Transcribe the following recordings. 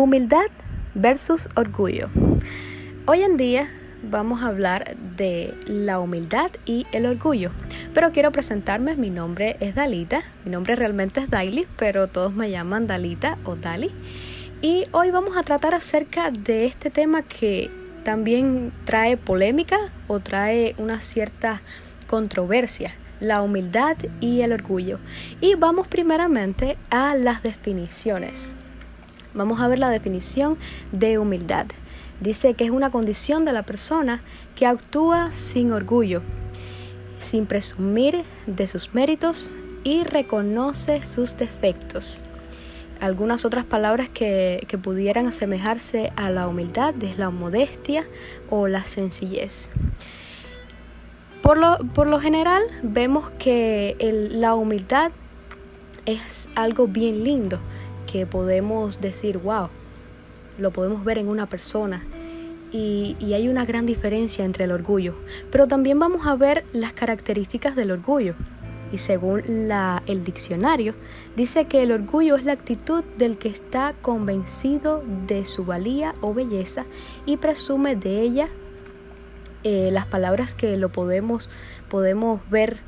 Humildad versus orgullo. Hoy en día vamos a hablar de la humildad y el orgullo. Pero quiero presentarme, mi nombre es Dalita, mi nombre realmente es Daily, pero todos me llaman Dalita o Dali. Y hoy vamos a tratar acerca de este tema que también trae polémica o trae una cierta controversia, la humildad y el orgullo. Y vamos primeramente a las definiciones. Vamos a ver la definición de humildad. Dice que es una condición de la persona que actúa sin orgullo, sin presumir de sus méritos y reconoce sus defectos. Algunas otras palabras que, pudieran asemejarse a la humildad es la modestia o la sencillez. Por lo, por lo general vemos que la humildad es algo bien lindo que podemos decir, wow, lo podemos ver en una persona. Y, hay una gran diferencia entre el orgullo. Pero también vamos a ver las características del orgullo. Y según la, el diccionario, dice que el orgullo es la actitud del que está convencido de su valía o belleza y presume de ella eh, las palabras que lo podemos, podemos ver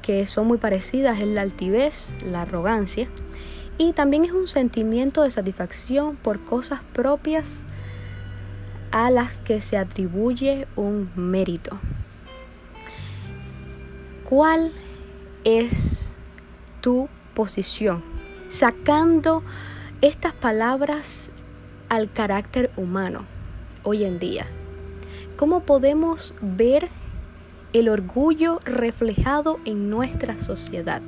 que son muy parecidas es la altivez, la arrogancia y también es un sentimiento de satisfacción por cosas propias a las que se atribuye un mérito. ¿Cuál es tu posición? Sacando estas palabras al carácter humano hoy en día. ¿Cómo podemos ver el orgullo reflejado en nuestra sociedad?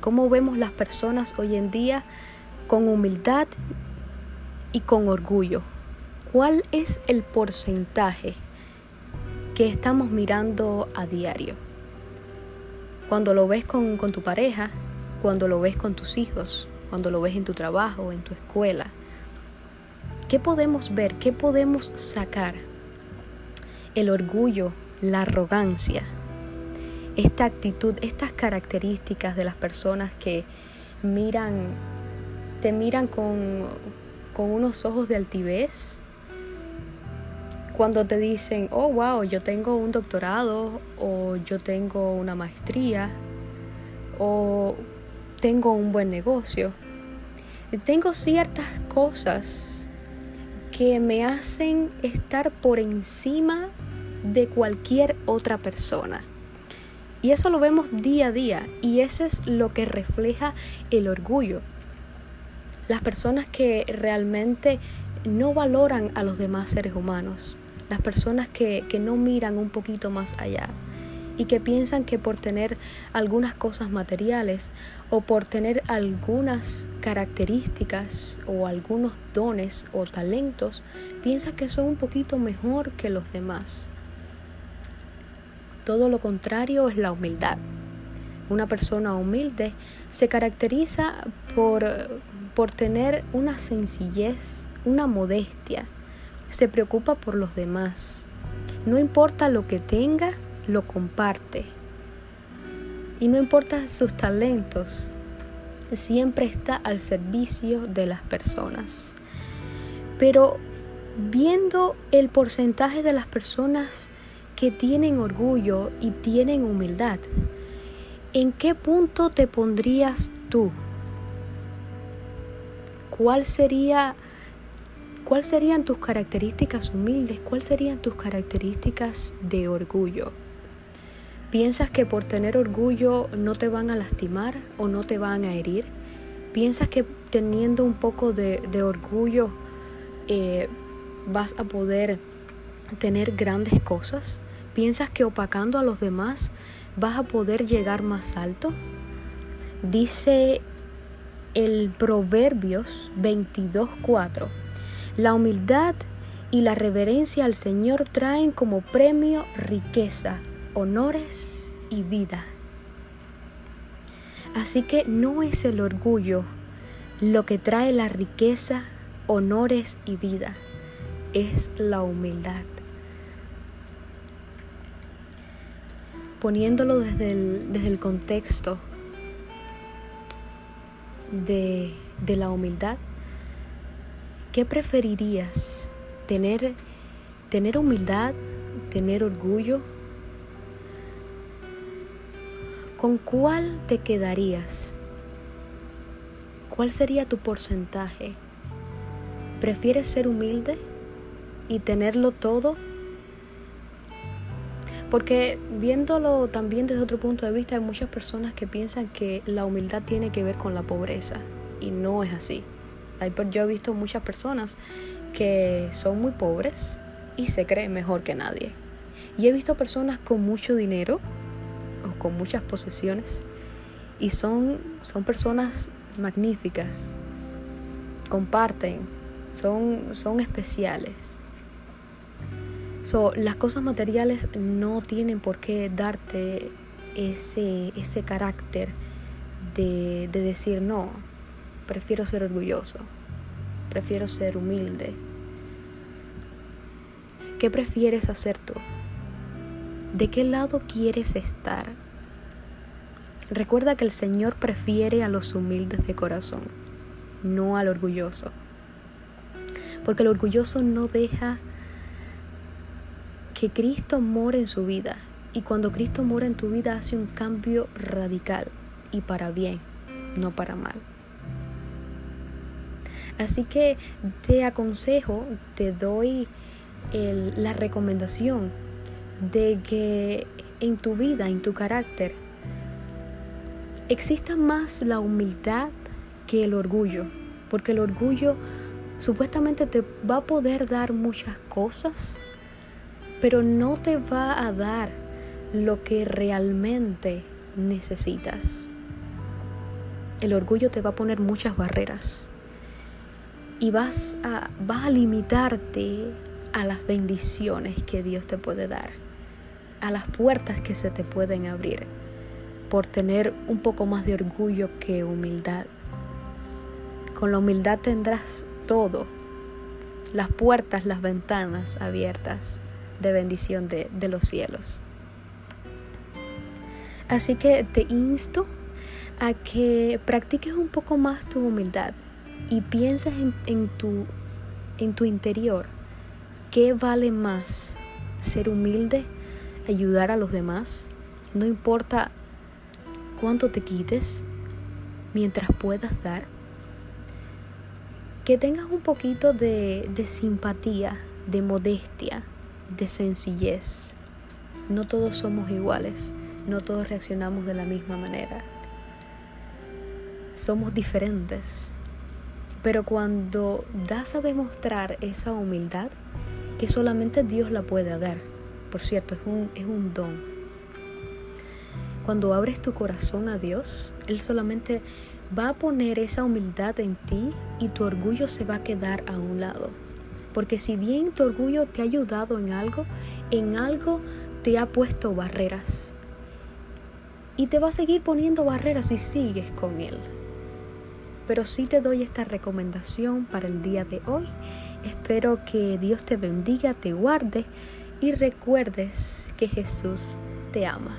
Cómo vemos las personas hoy en día con humildad y con orgullo. ¿Cuál es el porcentaje que estamos mirando a diario? Cuando lo ves con, tu pareja, cuando lo ves con tus hijos, cuando lo ves en tu trabajo, en tu escuela. ¿Qué podemos ver? ¿Qué podemos sacar? El orgullo, la arrogancia, esta actitud, estas características de las personas que miran, te miran con, con unos ojos de altivez, cuando te dicen, oh, wow, yo tengo un doctorado o yo tengo una maestría o tengo un buen negocio. Tengo ciertas cosas que me hacen estar por encima de cualquier otra persona. Y eso lo vemos día a día y eso es lo que refleja el orgullo. Las personas que realmente no valoran a los demás seres humanos, las personas que, que no miran un poquito más allá y que piensan que por tener algunas cosas materiales o por tener algunas características o algunos dones o talentos, piensan que son un poquito mejor que los demás. Todo lo contrario es la humildad. Una persona humilde se caracteriza por, por tener una sencillez, una modestia. Se preocupa por los demás. No importa lo que tenga, lo comparte. Y no importa sus talentos, siempre está al servicio de las personas. Pero viendo el porcentaje de las personas que tienen orgullo y tienen humildad, ¿en qué punto te pondrías tú? ¿Cuál sería cuál serían tus características humildes? ¿Cuáles serían tus características de orgullo? ¿Piensas que por tener orgullo no te van a lastimar o no te van a herir? ¿Piensas que teniendo un poco de, orgullo eh, vas a poder tener grandes cosas? ¿Piensas que opacando a los demás vas a poder llegar más alto? Dice el Proverbios 22.4, la humildad y la reverencia al Señor traen como premio riqueza, honores y vida. Así que no es el orgullo lo que trae la riqueza, honores y vida, es la humildad. Poniéndolo desde el, desde el contexto de, de la humildad, ¿Qué preferirías? ¿Tener, tener humildad? ¿Tener orgullo? ¿Con cuál te quedarías? ¿Cuál sería tu porcentaje? ¿Prefieres ser humilde y tenerlo todo? Porque viéndolo también desde otro punto de vista, hay muchas personas que piensan que la humildad tiene que ver con la pobreza y no es así. Yo he visto muchas personas que son muy pobres y se creen mejor que nadie. Y he visto personas con mucho dinero o con muchas posesiones y son, son personas magníficas, comparten, son, son especiales. Las cosas materiales no tienen por qué darte ese, ese carácter de, de decir no, prefiero ser orgulloso, prefiero ser humilde. ¿Qué prefieres hacer tú? ¿De qué lado quieres estar? Recuerda que el Señor prefiere a los humildes de corazón, no al orgulloso. Porque el orgulloso no deja que Cristo more en su vida. Y cuando Cristo mora en tu vida hace un cambio radical y para bien, no para mal. Así que te aconsejo, te doy la recomendación de que en tu vida, en tu carácter, exista más la humildad que el orgullo, porque el orgullo supuestamente te va a poder dar muchas cosas, pero no te va a dar lo que realmente necesitas. El orgullo te va a poner muchas barreras y vas a, vas a limitarte a las bendiciones que Dios te puede dar, a las puertas que se te pueden abrir por tener un poco más de orgullo que humildad. Con la humildad tendrás todo, las puertas, las ventanas abiertas de bendición de, de los cielos. Así que te insto a que practiques un poco más tu humildad y pienses en, tu, en tu interior, ¿qué vale más? ¿Ser humilde? ¿Ayudar a los demás? No importa cuánto te quites, mientras puedas dar. Que tengas un poquito de, de simpatía, de modestia, de sencillez. No todos somos iguales, no todos reaccionamos de la misma manera. Somos diferentes. Pero cuando das a demostrar esa humildad, que solamente Dios la puede dar, por cierto, es un, es un don. Cuando abres tu corazón a Dios, Él solamente va a poner esa humildad en ti y tu orgullo se va a quedar a un lado. Porque si bien tu orgullo te ha ayudado en algo, en algo te ha puesto barreras. Y te va a seguir poniendo barreras si sigues con Él pero sí te doy esta recomendación para el día de hoy. Espero que Dios te bendiga, te guarde y recuerdes que Jesús te ama.